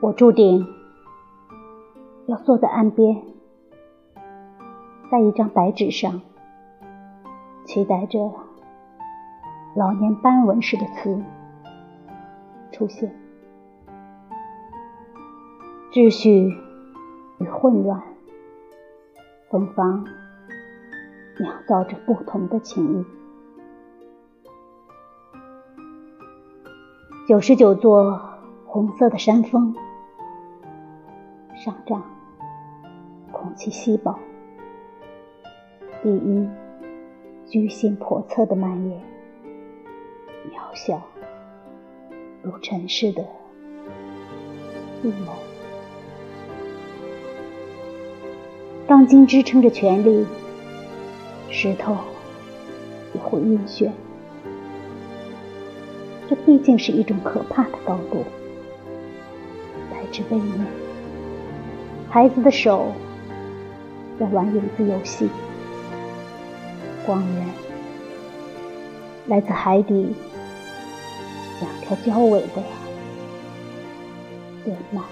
我注定要坐在岸边，在一张白纸上，期待着老年斑纹似的词出现。秩序与混乱，芬芳酿造着不同的情谊。九十九座红色的山峰上涨，空气稀薄，第一居心叵测的蔓延，渺小如尘世的预谋。钢筋支撑着权力，石头也会晕眩。这毕竟是一种可怕的高度，来之未面。孩子的手在玩影子游戏，光源来自海底两条交尾的电鳗。